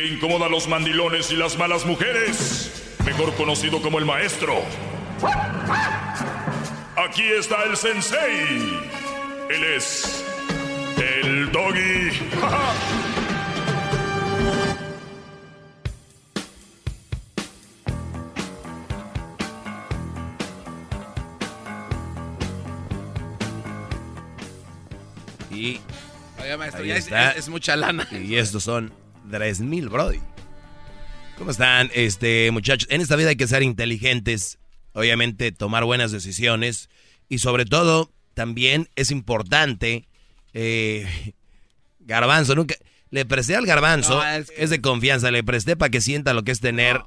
Que incomoda a los mandilones y las malas mujeres. Mejor conocido como el maestro. Aquí está el sensei. Él es el doggy. Y Oiga, maestro, ya es, está. es- es mucha lana. Y estos son 3000, Brody. ¿Cómo están, este, muchachos? En esta vida hay que ser inteligentes, obviamente tomar buenas decisiones y sobre todo también es importante, eh, Garbanzo, nunca, le presté al Garbanzo, No, es, de confianza, le presté para que sienta lo que es tener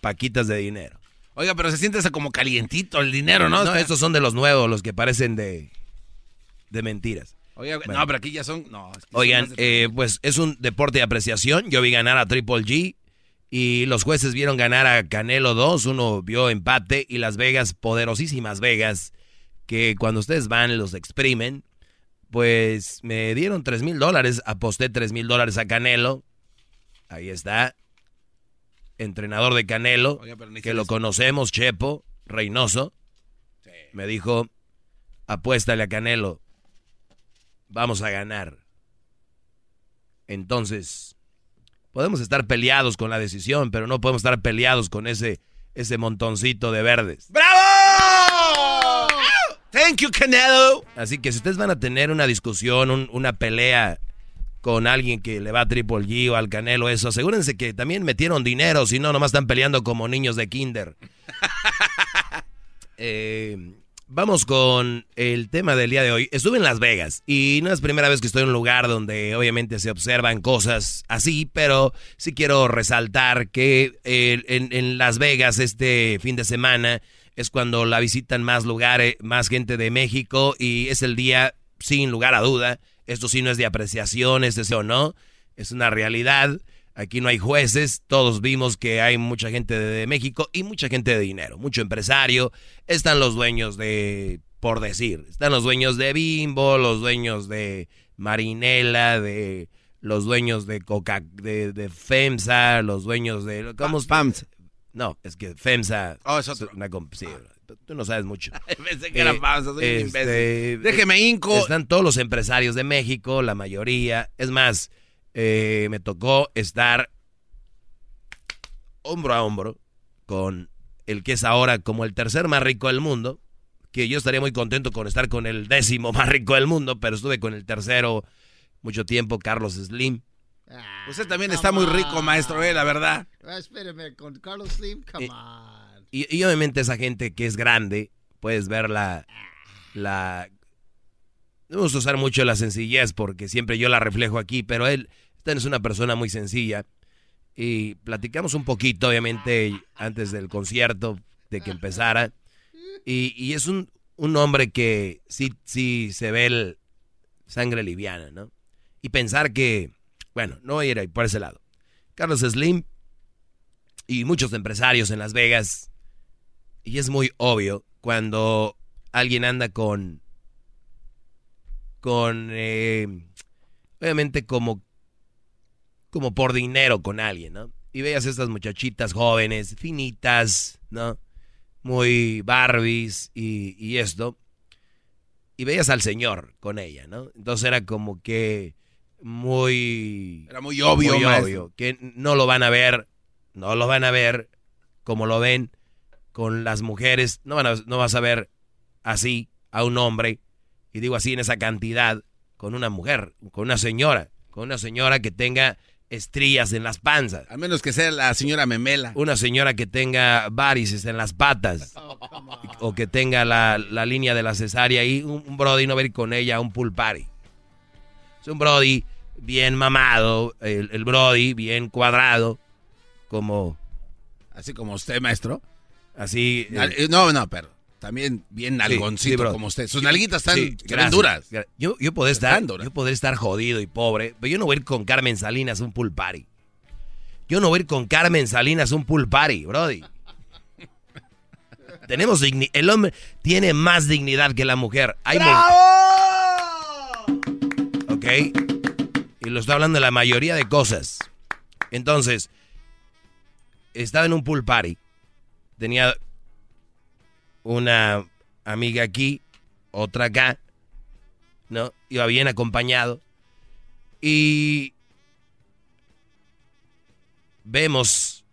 paquitas de dinero. Oiga, pero se siente como calientito el dinero, ¿no? No, estos son de los nuevos, los que parecen de, de mentiras. Oiga, Bueno. no, pero aquí ya son. No, es que son Oigan, de- eh, pues es un deporte de apreciación. Yo vi ganar a Triple G y los jueces vieron ganar a Canelo 2. Uno vio empate y Las Vegas, poderosísimas Vegas, que cuando ustedes van los exprimen, pues me dieron 3 mil dólares. Aposté 3 mil dólares a Canelo. Ahí está. Entrenador de Canelo, Oiga, que lo conocemos, Chepo, Reynoso. Me dijo, apuéstale a Canelo vamos a ganar. Entonces, podemos estar peleados con la decisión, pero no podemos estar peleados con ese, ese montoncito de verdes. ¡Bravo! Thank you, Canelo. Así que si ustedes van a tener una discusión, un- una pelea con alguien que le va a Triple G o al Canelo, eso, asegúrense que también metieron dinero, si no, nomás están peleando como niños de kinder. Eh, vamos con el tema del día de hoy. Estuve en Las Vegas y no es primera vez que estoy en un lugar donde obviamente se observan cosas así, pero sí quiero resaltar que eh, en, Las Vegas este fin de semana es cuando la visitan más lugares, más gente de México y es el día sin lugar a duda. Esto sí no es de apreciación, sí o no, es una realidad. Aquí no hay jueces, todos vimos que hay mucha gente de, México y mucha gente de dinero, mucho empresario. Están los dueños de, por decir, están los dueños de Bimbo, los dueños de Marinela, de los dueños de Coca, de, de FEMSA, los dueños de... ¿cómo se- Pams. No, es que FEMSA... Oh, es otro. una sí, tú no sabes mucho. Pensé que era Eh, soy un este, imbécil. Déjeme inco. Están todos los empresarios de México, la mayoría. Es más, eh, me tocó estar hombro a hombro con el que es ahora como el tercer más rico del mundo, que yo estaría muy contento con estar con el décimo más rico del mundo, pero estuve con el tercero mucho tiempo, Carlos Slim. Usted también está muy rico, maestro, eh, la verdad. Ah, espérame, con Carlos Slim, come Eh, on. Y, y obviamente esa gente que es grande, puedes ver la... la no vamos a usar mucho la sencillez porque siempre yo la reflejo aquí, pero él, es una persona muy sencilla. Y platicamos un poquito, obviamente, antes del concierto, de que empezara. Y, y es un, un hombre que sí, se ve sangre liviana, ¿no? Y pensar que, bueno, no ir por ese lado. Carlos Slim y muchos empresarios en Las Vegas. Y es muy obvio cuando alguien anda con, con, eh, obviamente como, como por dinero con alguien, ¿no? Y veas estas muchachitas jóvenes, finitas, ¿no? Muy Barbies y, y esto. Y veías al señor con ella, ¿no? Entonces era como que muy... Era muy obvio, muy obvio, que no lo van a ver no lo van a ver como lo ven con las mujeres. No, van a- no vas a ver así a un hombre, y digo así en esa cantidad, con una mujer, con una señora, con una señora que tenga estrías en las panzas. A menos que sea la señora Memela. Una señora que tenga varices en las patas. o que tenga la, la línea de la cesárea ahí. Un, un brody no va a ir con ella a un pool party. Es un brody bien mamado. El, el brody bien cuadrado. Como Así como usted, maestro. así. eh, Al- eh, No, no, pero también bien nalgoncito sí, como usted. Sus nalguitas están, Sí, duras. Yo, yo podré estar, yo podré estar jodido y pobre, pero yo no voy a ir con Carmen Salinas a un pool party. Yo no voy a ir con Carmen Salinas a un pool party, brody. Tenemos digni- el hombre tiene más dignidad que la mujer. Hay mu- ¿Ok? Y lo estoy hablando de la mayoría de cosas. Entonces, estaba en un pool party. Tenía una amiga aquí, otra acá, ¿no? Iba bien acompañado. Y vemos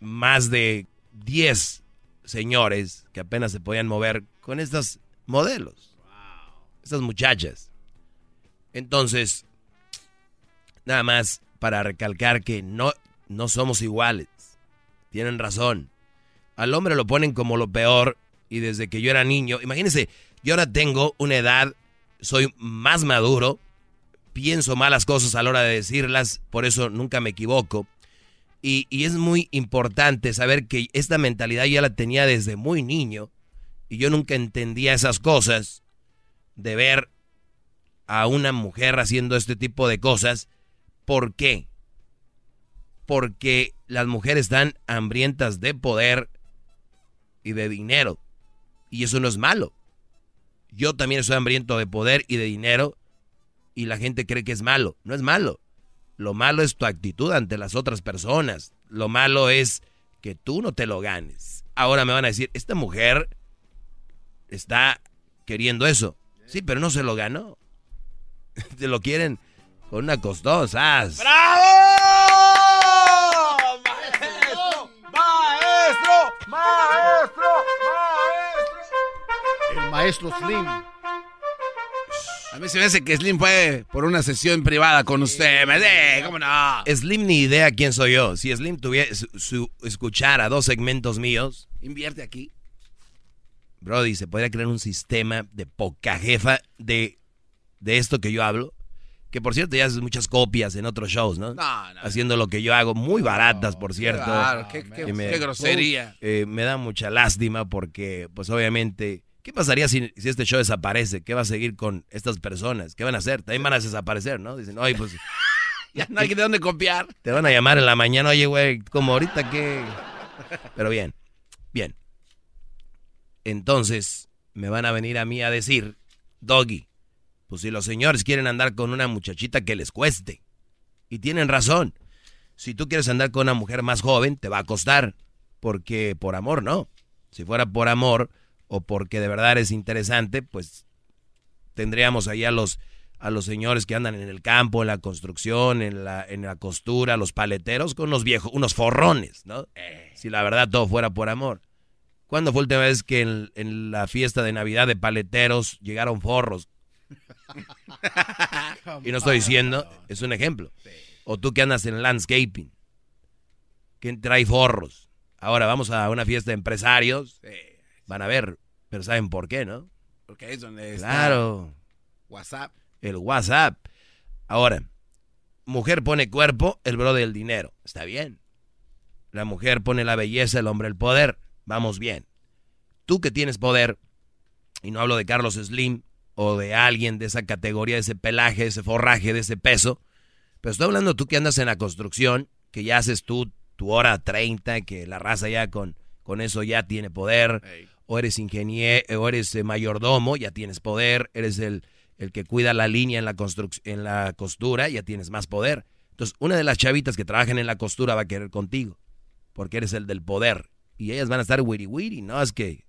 más de 10 señores que apenas se podían mover con estas modelos, estas muchachas. Entonces, nada más para recalcar que no, no somos iguales. Tienen razón. Al hombre lo ponen como lo peor y desde que yo era niño, imagínense, yo ahora tengo una edad, soy más maduro, pienso malas cosas a la hora de decirlas, por eso nunca me equivoco. Y, y es muy importante saber que esta mentalidad ya la tenía desde muy niño y yo nunca entendía esas cosas de ver a una mujer haciendo este tipo de cosas. ¿Por qué? Porque las mujeres están hambrientas de poder y de dinero. Y eso no es malo. Yo también soy hambriento de poder y de dinero y la gente cree que es malo. No es malo. Lo malo es tu actitud ante las otras personas. Lo malo es que tú no te lo ganes. Ahora me van a decir, esta mujer está queriendo eso. Sí, pero no se lo ganó. Te lo quieren con una costosa. El maestro Slim. A mí se me hace que Slim fue por una sesión privada con usted. Me de, ¿cómo no? Slim ni idea quién soy yo. Si Slim tuviera su, su- escuchara dos segmentos míos, Invierte aquí. Brody, se podría crear un sistema de poca jefa de, de esto que yo hablo. Que por cierto ya haces muchas copias en otros shows, ¿no? No, no. Haciendo lo que yo hago, muy baratas, por cierto. Claro, qué, qué- Que me- qué grosería. Eh, me da mucha lástima porque, pues obviamente, ¿qué pasaría si, si este show desaparece? ¿Qué va a seguir con estas personas? ¿Qué van a hacer? También van a desaparecer, ¿no? Dicen, oye, pues Ya no hay de dónde copiar. te van a llamar en la mañana, oye, güey, como ahorita que... Pero bien, bien. Entonces, me van a venir a mí a decir, Doggy, pues si los señores quieren andar con una muchachita que les cueste. Y tienen razón. Si tú quieres andar con una mujer más joven, te va a costar. Porque por amor no. Si fuera por amor o porque de verdad eres interesante, pues tendríamos ahí a los, a los señores que andan en el campo, en la construcción, en la, en la costura, los paleteros, con unos viejos, unos forrones, ¿no? Si la verdad todo fuera por amor. ¿Cuándo fue la última vez que en, en la fiesta de Navidad de paleteros llegaron forros? Y no estoy diciendo, es un ejemplo. O tú que andas en landscaping. ¿Quién trae forros? Ahora vamos a una fiesta de empresarios. Van a ver, pero ¿saben por qué, no? Porque es donde está Claro, WhatsApp. el WhatsApp. Ahora, mujer pone cuerpo, el bro del dinero. Está bien. La mujer pone la belleza, el hombre el poder. Vamos bien. Tú que tienes poder, y no hablo de Carlos Slim o de alguien de esa categoría, de ese pelaje, de ese forraje, de ese peso, pero estoy hablando tú que andas en la construcción, que ya haces tú tu hora 30, que la raza ya con, con eso ya tiene poder, o eres ingeniero, o eres eh, mayordomo, ya tienes poder, eres el, el que cuida la línea en la, en la costura, ya tienes más poder. Entonces, una de las chavitas que trabajan en la costura va a querer contigo, porque eres el del poder. Y ellas van a estar wiri wiri, ¿no? Es que,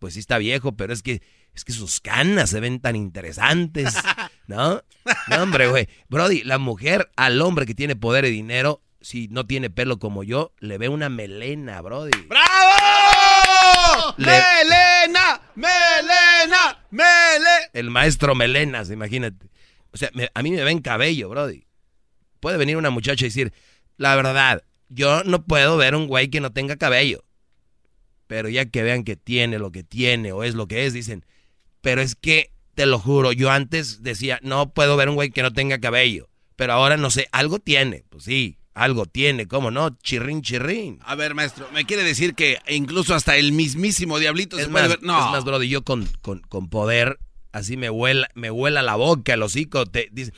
pues sí está viejo, pero es que, es que sus canas se ven tan interesantes, ¿no? No, hombre, güey. Brody, la mujer al hombre que tiene poder y dinero si no tiene pelo como yo, le ve una melena, brody. ¡Bravo! ¡Melena! ¡Melena! ¡Mele! El maestro melenas, imagínate. O sea, a mí me ven cabello, brody. Puede venir una muchacha y decir, la verdad, yo no puedo ver un güey que no tenga cabello. Pero ya que vean que tiene lo que tiene o es lo que es, dicen, pero es que, te lo juro, yo antes decía, no puedo ver un güey que no tenga cabello. Pero ahora no sé, algo tiene. Pues sí, algo tiene, ¿cómo no? Chirrín, chirrín. A ver, maestro, me quiere decir que incluso hasta el mismísimo diablito es se más, puede ver. No. Es más, brody, yo con, con, con poder así me huela, me huela la boca, el hocico, te dice,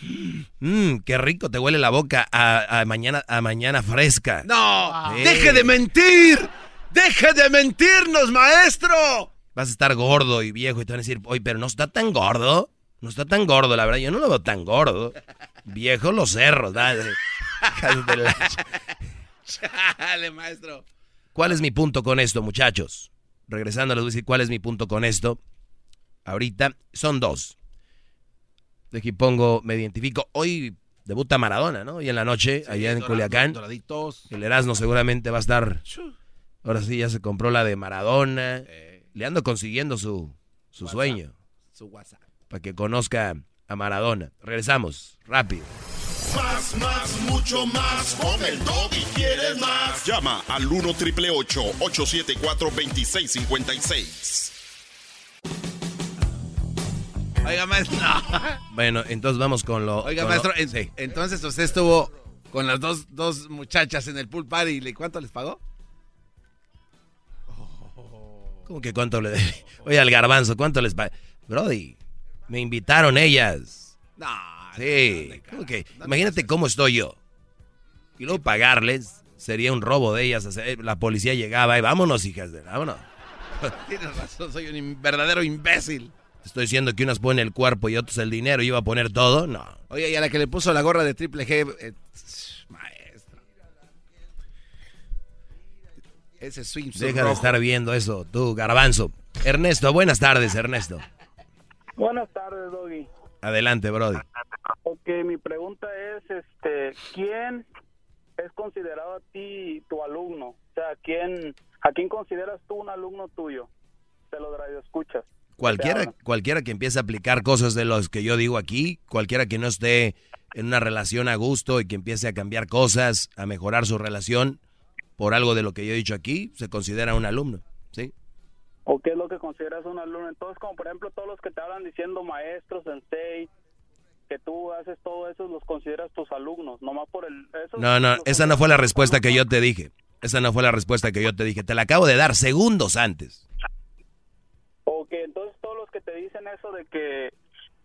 mmm, qué rico te huele la boca a, mañana, a mañana fresca. No, deje de mentir, deje de mentirnos, maestro. Vas a estar gordo y viejo y te van a decir, oye, pero no está tan gordo, no está tan gordo, la verdad, yo no lo veo tan gordo. Viejo los cerros, dale. Dale, maestro. ¿Cuál es mi punto con esto, muchachos? Regresando, les voy a decir cuál es mi punto con esto ahorita son dos. De aquí pongo, me identifico. Hoy debuta Maradona, ¿no? Hoy en la noche, allá en Culiacán. El Erasmo seguramente va a estar. Ahora sí, ya se compró la de Maradona. Eh. Le ando consiguiendo su, su sueño. Su WhatsApp. Para que conozca a Maradona. Regresamos, rápido. Más, más, mucho más. Con el y quieres más. Llama al 1 triple 874 2656. Oiga, maestro. Bueno, entonces vamos con lo. Oiga, maestro, entonces usted estuvo con las dos, dos muchachas en el pool party y ¿cuánto les pagó? ¿Cómo que cuánto le Oye, al garbanzo, ¿cuánto les pagó? Brody, me invitaron ellas. No. Sí. ¿Cómo que? Imagínate cómo estoy yo. Y luego pagarles sería un robo de ellas. La policía llegaba y vámonos, hijas de... Vámonos. Tienes razón, soy un verdadero imbécil. Estoy diciendo que unas ponen el cuerpo y otros el dinero y iba a poner todo. No. Oye, y a la que le puso la gorra de triple G, eh, Ese swing. Deja de estar viendo eso, tú, garbanzo. Ernesto, buenas tardes, Ernesto. Buenas tardes, Doggy. Adelante, Brody. Ok, mi pregunta es, este, ¿quién es considerado a ti tu alumno? O sea, ¿quién, ¿a quién consideras tú un alumno tuyo? Te lo escuchas. Cualquiera, cualquiera que empiece a aplicar cosas de los que yo digo aquí, cualquiera que no esté en una relación a gusto y que empiece a cambiar cosas, a mejorar su relación por algo de lo que yo he dicho aquí, se considera un alumno, ¿sí? ¿O qué es lo que consideras un alumno? Entonces, como por ejemplo todos los que te hablan diciendo maestros, sensei, que tú haces todo eso, los consideras tus alumnos, nomás por el... no, no, esa no fue la respuesta que yo te dije. Esa no fue la respuesta que yo te dije. Te la acabo de dar segundos antes. Ok, entonces todos los que te dicen eso de que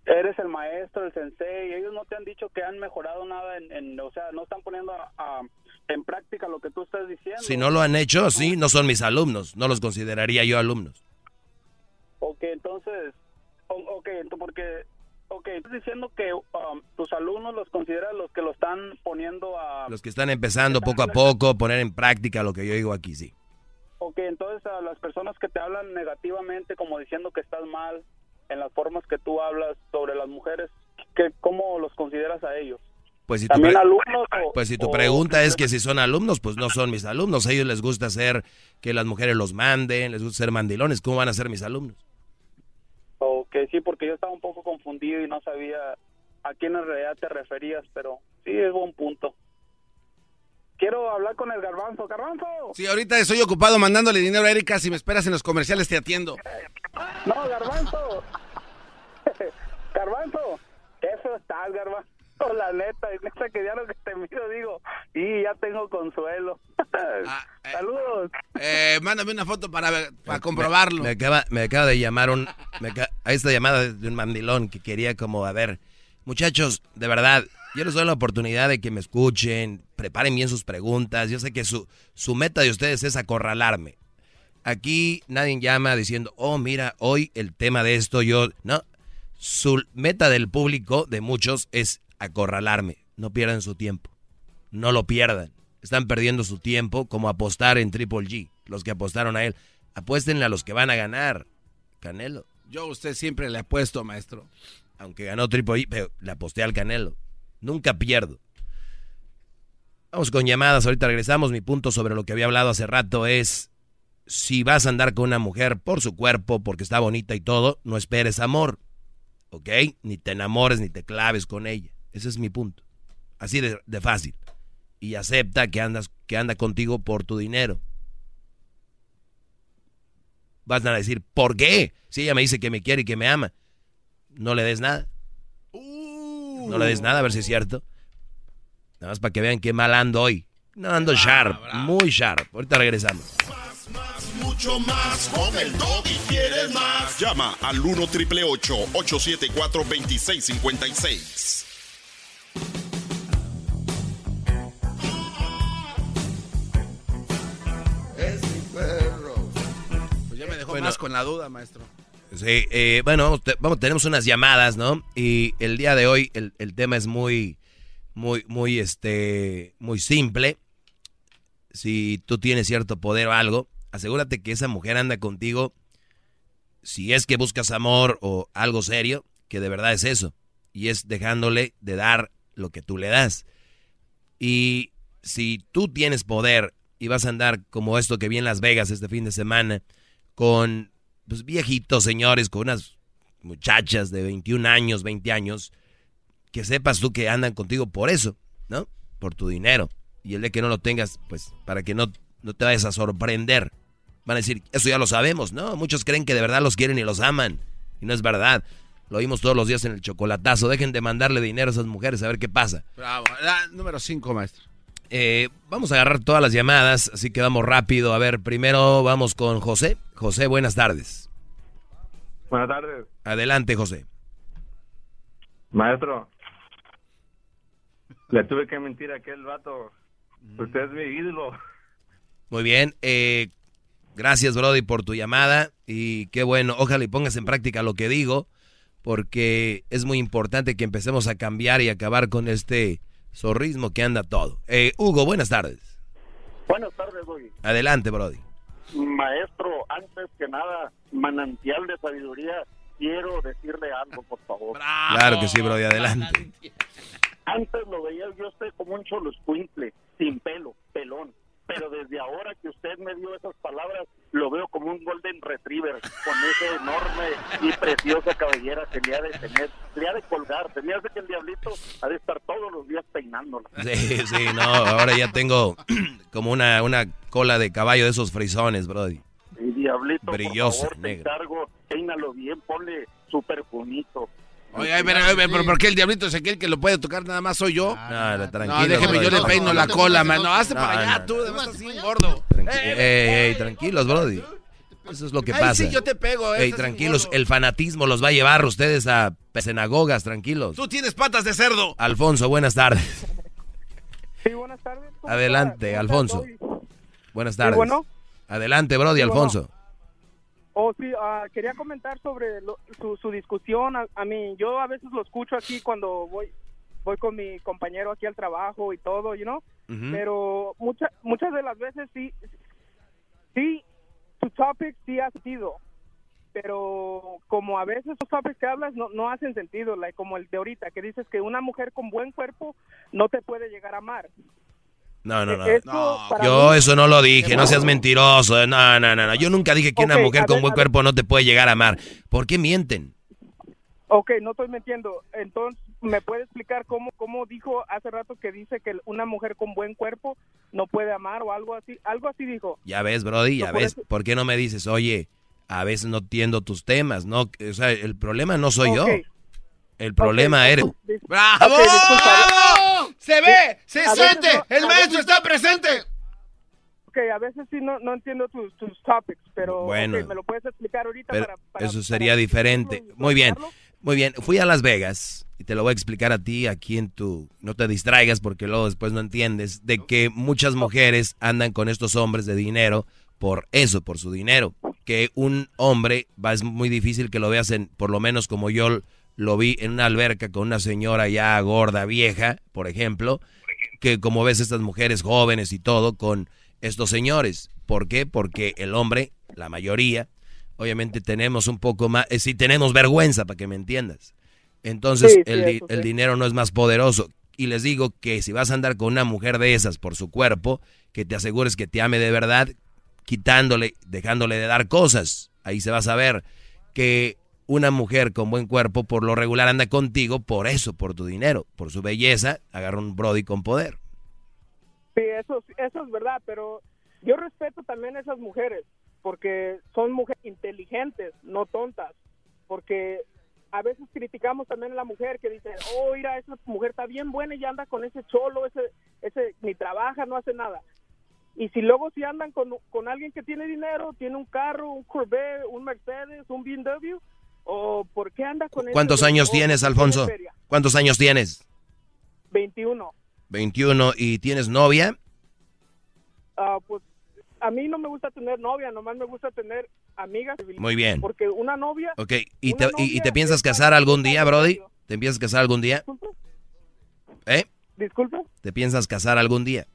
eres el maestro, el sensei, ellos no te han dicho que han mejorado nada, en, o sea, no están poniendo en práctica lo que tú estás diciendo. Si no lo han hecho, sí, no son mis alumnos, no los consideraría yo alumnos. Ok, entonces, ok, entonces porque, ok, estás diciendo que um, tus alumnos los consideras los que lo están poniendo a... Los que están empezando poco a poco, poner en práctica lo que yo digo aquí, sí. Ok, entonces a las personas que te hablan negativamente, como diciendo que estás mal en las formas que tú hablas sobre las mujeres, ¿qué, ¿cómo los consideras a ellos? Pues si, tu, alumnos pues si tu pregunta es que si son alumnos, pues no son mis alumnos. A ellos les gusta hacer que las mujeres los manden, les gusta ser mandilones. ¿Cómo van a ser mis alumnos? Ok, sí, porque yo estaba un poco confundido y no sabía a quién en realidad te referías, pero sí es buen punto. Quiero hablar con el garbanzo. ¡Garbanzo! Sí, ahorita estoy ocupado mandándole dinero a Erika. Si me esperas en los comerciales, te atiendo. No, garbanzo. garbanzo. Eso está, garbanzo. La neta, neta que ya lo que te miro digo, y ya tengo consuelo. Ah, eh, Saludos. Eh, mándame una foto para, para comprobarlo. Me, acaba, me acaba de llamar un... Me esta llamada de un mandilón que quería como, a ver, muchachos, de verdad, yo les doy la oportunidad de que me escuchen, preparen bien sus preguntas. Yo sé que su, su meta de ustedes es acorralarme. Aquí nadie llama diciendo, oh, mira, hoy el tema de esto, yo... No, su meta del público, de muchos, es acorralarme. No pierdan su tiempo. No lo pierdan. Están perdiendo su tiempo como apostar en Triple G. Los que apostaron a él. Apuéstenle a los que van a ganar. Canelo. Yo a usted siempre le apuesto, maestro. Aunque ganó Triple G, pero le aposté al Canelo. Nunca pierdo. Vamos con llamadas, ahorita regresamos. Mi punto sobre lo que había hablado hace rato es, si vas a andar con una mujer por su cuerpo, porque está bonita y todo, no esperes amor, ¿ok? Ni te enamores ni te claves con ella. Ese es mi punto. Así de, de fácil. Y acepta que, andas, que anda contigo por tu dinero. Vas a decir, ¿por qué? Si ella me dice que me quiere y que me ama, no le des nada. No le des nada, a ver si es cierto. Nada más para que vean qué mal ando hoy. No ando sharp, muy sharp. Ahorita regresamos. Más, más, mucho más. Con el y quieres más. Llama al 1 triple 874 2656. Bueno. con la duda, maestro. Sí, eh, bueno, vamos, te- vamos, tenemos unas llamadas, ¿no? Y el día de hoy el, el tema es muy, muy, muy, este, muy simple. Si tú tienes cierto poder o algo, asegúrate que esa mujer anda contigo. Si es que buscas amor o algo serio, que de verdad es eso. Y es dejándole de dar lo que tú le das. Y si tú tienes poder y vas a andar como esto que vi en Las Vegas este fin de semana, con pues, viejitos señores, con unas muchachas de 21 años, 20 años, que sepas tú que andan contigo por eso, ¿no? Por tu dinero. Y el de que no lo tengas, pues para que no, no te vayas a sorprender. Van a decir, eso ya lo sabemos, ¿no? Muchos creen que de verdad los quieren y los aman. Y no es verdad. Lo oímos todos los días en el chocolatazo. Dejen de mandarle dinero a esas mujeres a ver qué pasa. Bravo. La número 5, maestro. Eh, vamos a agarrar todas las llamadas, así que vamos rápido. A ver, primero vamos con José. José, buenas tardes. Buenas tardes, Adelante, José. maestro. Le tuve que mentir a aquel vato. Usted es mi ídolo. Muy bien. eh, gracias, Brody, por tu llamada. Y qué bueno. Ojalá y pongas en práctica lo que digo, porque es muy importante que empecemos a cambiar y acabar con este zorrismo que anda todo. Eh, Hugo, buenas tardes. Buenas tardes, Doggy. Adelante, Brody. Maestro, antes que nada, manantial de sabiduría, quiero decirle algo, por favor. Claro que sí, Brody, adelante. Antes lo veía yo usted como un cholo escuincle, sin pelo, pelón. Pero desde ahora que usted me dio esas palabras, lo veo como un golden retriever, con esa enorme y preciosa cabellera que le ha de tener, le ha de colgar. Tenía de que el diablito ha de estar todos los días peinándola. Sí, sí, no, ahora ya tengo como una, una cola de caballo de esos frisones, Brody. Y diablito, Brilloso, por favor, te negro. encargo, peínalo bien, ponle su perfumito. Oye, a ver, a ver, pero ¿por qué el diablito se cree que lo puede tocar nada más soy yo? No, no, tranquilo. No, déjeme, yo Brody. le peino la cola, man. No, hazte No, para allá, no, tú, además bien gordo. Ey, ey, tranquilos, Brody. Eso es lo que Ay, pasa. sí, yo te pego, eh, Ey, tranquilos, el fanatismo los va a llevar ustedes a cenagogas, tranquilos. Tú tienes patas de cerdo. Alfonso, buenas tardes. Sí, buenas tardes. ¿Cómo Adelante? Alfonso. Buenas Sí, tardes. bueno. Adelante, Brody, Sí, bueno. Alfonso. Oh, sí, ah, quería comentar sobre lo- su, su discusión. A, a mí, yo a veces lo escucho aquí cuando voy voy con mi compañero aquí al trabajo y todo, you know? Pero muchas muchas de las veces sí, sí, tu topic sí ha sentido. Pero como a veces los topics que hablas no, no hacen sentido, like, como el de ahorita, que dices que una mujer con buen cuerpo no te puede llegar a amar. No, no, no. Esto, para Yo mí- eso no lo dije, no seas mentiroso. No, no, no, no. Yo nunca dije que una mujer con ver, buen cuerpo no te puede llegar a amar. ¿Por qué mienten? Ok, no estoy mintiendo. Entonces, ¿me puede explicar cómo, cómo dijo hace rato que dice que una mujer con buen cuerpo no puede amar o algo así? Algo así dijo. Ya ves, Brody, ya No, por ves. eso- ¿Por qué no me dices, oye, a veces no entiendo tus temas? No, o sea, el problema no soy yo. El problema eres tú. ¡Bravo! ¡Bravo! ¡Se ve! ¡Se siente! no- ¡El maestro veces- está presente! Ok, a veces sí no, no entiendo tus, tus topics, pero Bueno. me lo puedes explicar ahorita Pero para, para- eso para sería diferente. explicarlo Muy bien, muy bien. Fui a Las Vegas y te lo voy a explicar a ti aquí en tu... No te distraigas porque luego después no entiendes de que muchas mujeres andan con estos hombres de dinero por eso, por su dinero. Que un hombre, va, es muy difícil que lo veas en, por lo menos como yo lo vi en una alberca con una señora ya gorda, vieja, por ejemplo, que como ves estas mujeres jóvenes y todo con estos señores. ¿Por qué? Porque el hombre, la mayoría, obviamente tenemos un poco más, eh, sí tenemos vergüenza para que me entiendas. Entonces Sí, sí, el, di- el dinero no es más poderoso. Y les digo que si vas a andar con una mujer de esas por su cuerpo, que te asegures que te ame de verdad, quitándole, dejándole de dar cosas. Ahí se va a saber que una mujer con buen cuerpo por lo regular anda contigo por eso, por tu dinero, por su belleza, agarra un Brody con poder. Sí, eso, eso es verdad, pero yo respeto también a esas mujeres, porque son mujeres inteligentes, no tontas, porque a veces criticamos también a la mujer que dice, oh, mira, esa mujer está bien buena y anda con ese cholo, ese, ese ni trabaja, no hace nada. Y si luego si andan con, con alguien que tiene dinero, tiene un carro, un Corvette, un Mercedes, un BMW, o por qué anda con ¿Cuántos años tienes, tiene Alfonso? ¿Cuántos años tienes? 21. 21 y tienes novia? Ah, pues a mí no me gusta tener novia, nomás me gusta tener amigas. Muy bien. Porque una novia... Ok, ¿y te, y- y novia te piensas casar algún día, Brody? ¿Te piensas casar algún día? ¿Eh? Disculpe. ¿Te piensas casar algún día?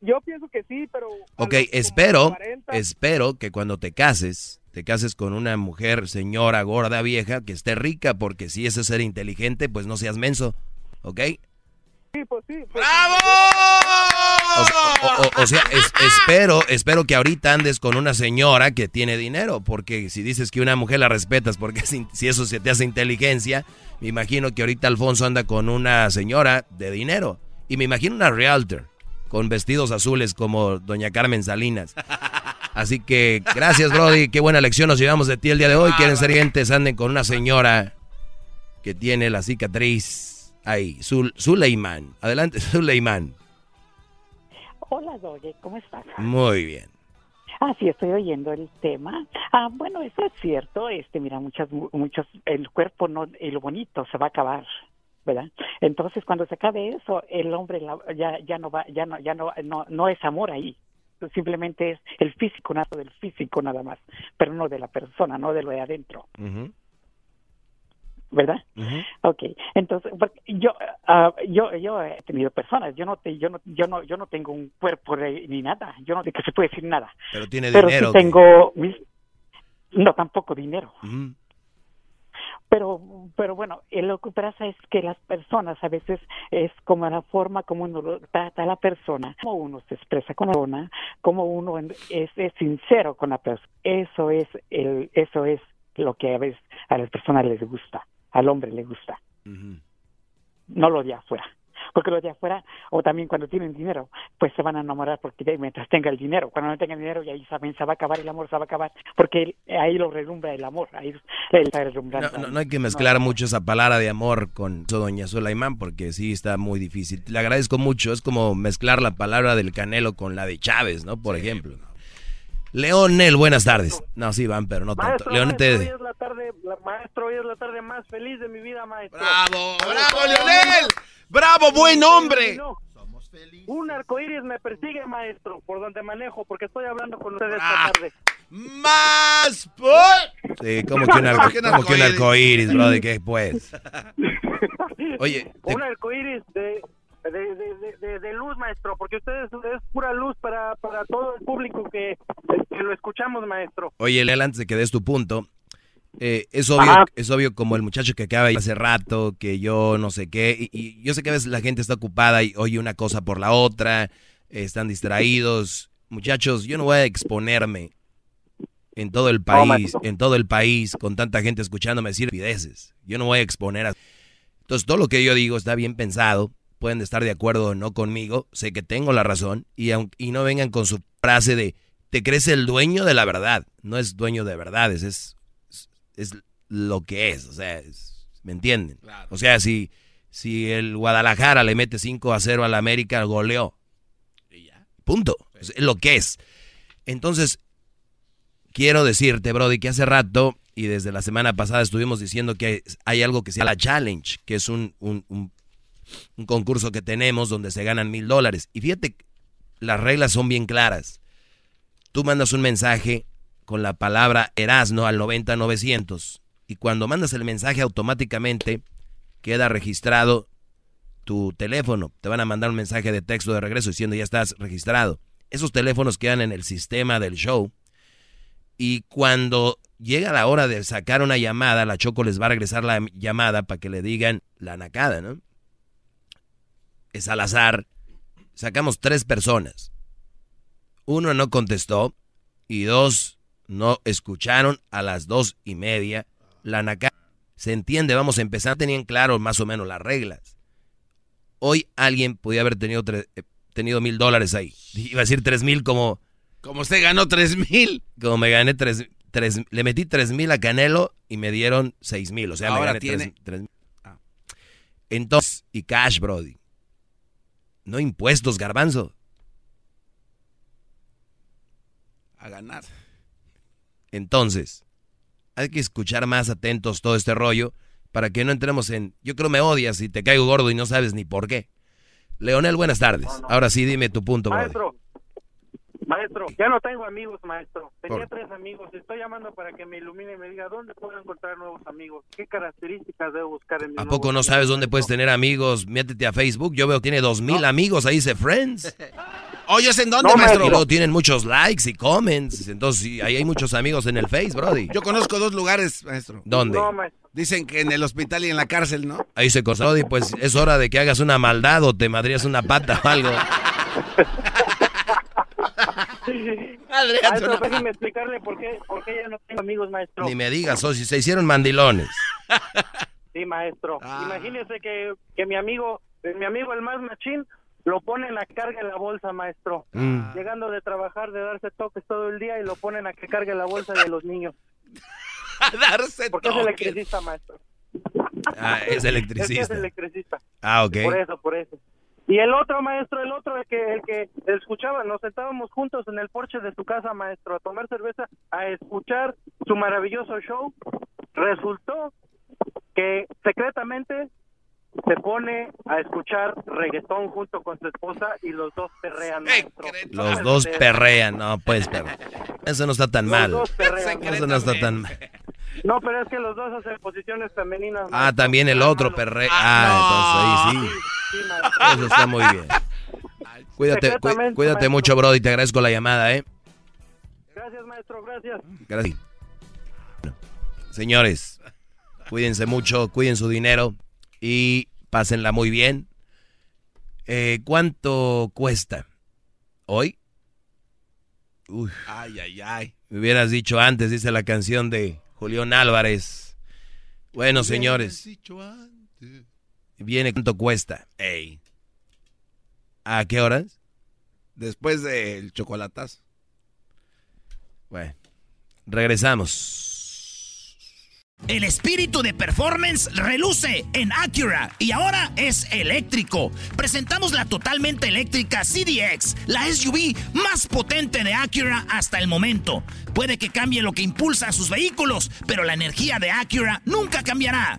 Yo pienso que sí, pero... Ok, espero, 40, espero que cuando te cases, te cases con una mujer, señora, gorda, vieja, que esté rica, porque si eso es ser inteligente, pues no seas menso, ¿ok? Sí, pues sí. O, o- o- o sea, es- espero, espero que ahorita andes con una señora que tiene dinero, porque si dices que una mujer la respetas, porque si, si eso se te hace inteligencia, me imagino que ahorita Alfonso anda con una señora de dinero. Y me imagino una realtor, con vestidos azules como doña Carmen Salinas. Así que gracias, Brody, qué buena lección nos llevamos de ti el día de hoy. Quieren ser gentes, anden con una señora que tiene la cicatriz ahí, Zul, Zuleiman. Adelante, Zuleiman. Hola, Doye, ¿cómo estás? Muy bien. Ah, sí, estoy oyendo el tema. Ah, bueno, eso es cierto. Este, mira, muchas, muchos, el cuerpo no, lo bonito se va a acabar, ¿verdad? Entonces, cuando se acabe eso, el hombre la- ya, ya no va, ya no, ya no, no, no es amor ahí. Simplemente es el físico, nada del físico nada más, pero no de la persona, no de lo de adentro, ¿verdad? Ok, entonces yo, ah, yo, yo he tenido personas, yo no, te, yo no, yo no, yo no tengo un cuerpo de- ni nada, yo no de que se puede decir nada, Pero tiene pero dinero. sí tengo, mis, no tampoco dinero. Pero, pero bueno, eh, lo que pasa es que las personas a veces es como la forma como uno lo trata a la persona, como uno se expresa con la persona, como uno es, es sincero con la persona, eso es el, eso es lo que a veces a las personas les gusta, al hombre le gusta no lo de afuera. Porque lo de afuera, o también cuando tienen dinero, pues se van a enamorar porque de- mientras tenga el dinero. Cuando no tengan dinero, ya ahí saben, se va a acabar el amor, se va a acabar. Porque ahí lo relumbra el amor, ahí está relumbrando. No, no- no hay que mezclar mucho esa palabra de amor con eso, doña Sulaimán, porque sí está muy difícil. Le agradezco mucho. Es como mezclar la palabra del Canelo con la de Chávez, ¿no? Por ejemplo. Leonel, buenas tardes. No, sí van, pero no tanto. Maestro, Leonel, maestro, te- hoy es la tarde, la- maestro, hoy es la tarde más feliz de mi vida, maestro. ¡Bravo, bravo, Leonel! ¡Bravo, buen hombre! Un arcoíris me persigue, maestro, por donde manejo, porque estoy hablando con ustedes esta tarde. ¡Más! Sí, como que un, arco, Como que un arcoíris. arcoíris, brother, ¿qué pues? Oye, te- Un arcoíris de, de, de, de- de- de luz, maestro, porque ustedes es pura luz para, para todo el público que, que lo escuchamos, maestro. Oye, Leal, antes de que des tu punto, eh, es obvio, Ajá. es obvio como el muchacho que acaba hace rato, que yo no sé qué, y, y yo sé que a veces la gente está ocupada y oye una cosa por la otra, eh, están distraídos. Muchachos, yo no voy a exponerme en todo el país, en todo el país, con tanta gente escuchándome decir pideces. Yo no voy a exponer a... Entonces, todo lo que yo digo está bien pensado, pueden estar de acuerdo o no conmigo, sé que tengo la razón, y, aun- y no vengan con su frase de, te crees el dueño de la verdad. No es dueño de verdades, es, es lo que es, o sea, es- ¿me entienden? O sea, si, si el Guadalajara le mete 5 a 0 al América, goleó. Punto. Es lo que es. Entonces, quiero decirte, Brody, que hace rato y desde la semana pasada estuvimos diciendo que hay algo que se llama la Challenge, que es un, un, un- un concurso que tenemos donde se ganan mil dólares. Y fíjate, las reglas son bien claras. Tú mandas un mensaje con la palabra Erasno al 90900 y cuando mandas el mensaje automáticamente queda registrado tu teléfono. Te van a mandar un mensaje de texto de regreso diciendo ya estás registrado. Esos teléfonos quedan en el sistema del show y cuando llega la hora de sacar una llamada, la Choco les va a regresar la llamada para que le digan la nacada, ¿no? es al azar. Sacamos tres personas. Uno no contestó y dos no escucharon a las dos y media. La NACA se entiende, vamos a empezar, tenían claro más o menos las reglas. Hoy alguien podía haber tenido, eh, tenido mil dólares ahí. Iba a decir tres mil como... Como usted ganó tres mil. Como me gané tres, tres le metí tres mil a Canelo y me dieron seis mil. O sea, Ahora me gané tiene... tres, mil. Ah. Entonces, y cash, Brody. No impuestos, garbanzo. A ganar. Entonces, hay que escuchar más atentos todo este rollo para que no entremos en, yo creo me odias y te caigo gordo y no sabes ni por qué. Leonel, buenas tardes. Ahora sí, dime tu punto. Maestro, maestro, ya no tengo amigos, maestro. Tenía Por- tres amigos. Estoy llamando para que me ilumine y me diga dónde puedo encontrar nuevos amigos. ¿Qué características debo buscar en mis ¿A poco no sabes dónde puedes tener amigos? Métete a Facebook. Yo veo que tiene dos mil amigos, ahí dice Friends. Oye, ¿es en dónde, No, maestro? Y luego tienen muchos likes y comments. Entonces, sí, ahí hay muchos amigos en el Face, Brody. Yo conozco dos lugares, maestro. ¿Dónde? No, Dicen que en el hospital y en la cárcel, ¿no? Ahí se corta. Brody, pues es hora de que hagas una maldad o te madrías una pata o algo. Maestro, déjeme explicarle por qué, por qué ya no tengo amigos, maestro. Ni me digas, o si se hicieron mandilones. Sí, maestro. Ah. Imagínese que, que mi amigo, eh, mi amigo el más machín, lo ponen a carga en la bolsa, maestro. Mm. Llegando de trabajar, de darse toques todo el día y lo ponen a que cargue la bolsa de los niños. A darse Porque es electricista, maestro. Ah, es Es que electricista. es electricista. Ah, ok. Por eso, por eso. Y el otro maestro, el otro, el que, el que escuchaba, nos sentábamos juntos en el porche de su casa, maestro, a tomar cerveza, a escuchar su maravilloso show. Resultó que secretamente se pone a escuchar reggaetón junto con su esposa y los dos perrean, maestro. Los dos perrean, no puedes perrear. Eso no está tan Los mal. dos perrean. Eso no está tan mal. No, pero es que los dos hacen posiciones femeninas. Ah, también el otro perrea. Ah, entonces ahí sí. Sí, maestro. Eso está muy bien. Cuídate, cu- cuídate maestro. mucho, Brody. Te agradezco la llamada, ¿eh? Gracias, maestro, gracias. Gracias. Señores, cuídense mucho, cuiden su dinero y pásenla muy bien. Eh, ¿Cuánto cuesta? ¿Hoy? Uy, Ay, ay, ay. me hubieras dicho antes, dice la canción de Julián Álvarez. Bueno, señores, viene cuánto cuesta. Ey. ¿A qué horas? Después del chocolatazo. Bueno, regresamos. El espíritu de performance reluce en Acura y ahora es eléctrico. Presentamos la totalmente eléctrica CDX, la SUV más potente de Acura hasta el momento. Puede que cambie lo que impulsa a sus vehículos, pero la energía de Acura nunca cambiará.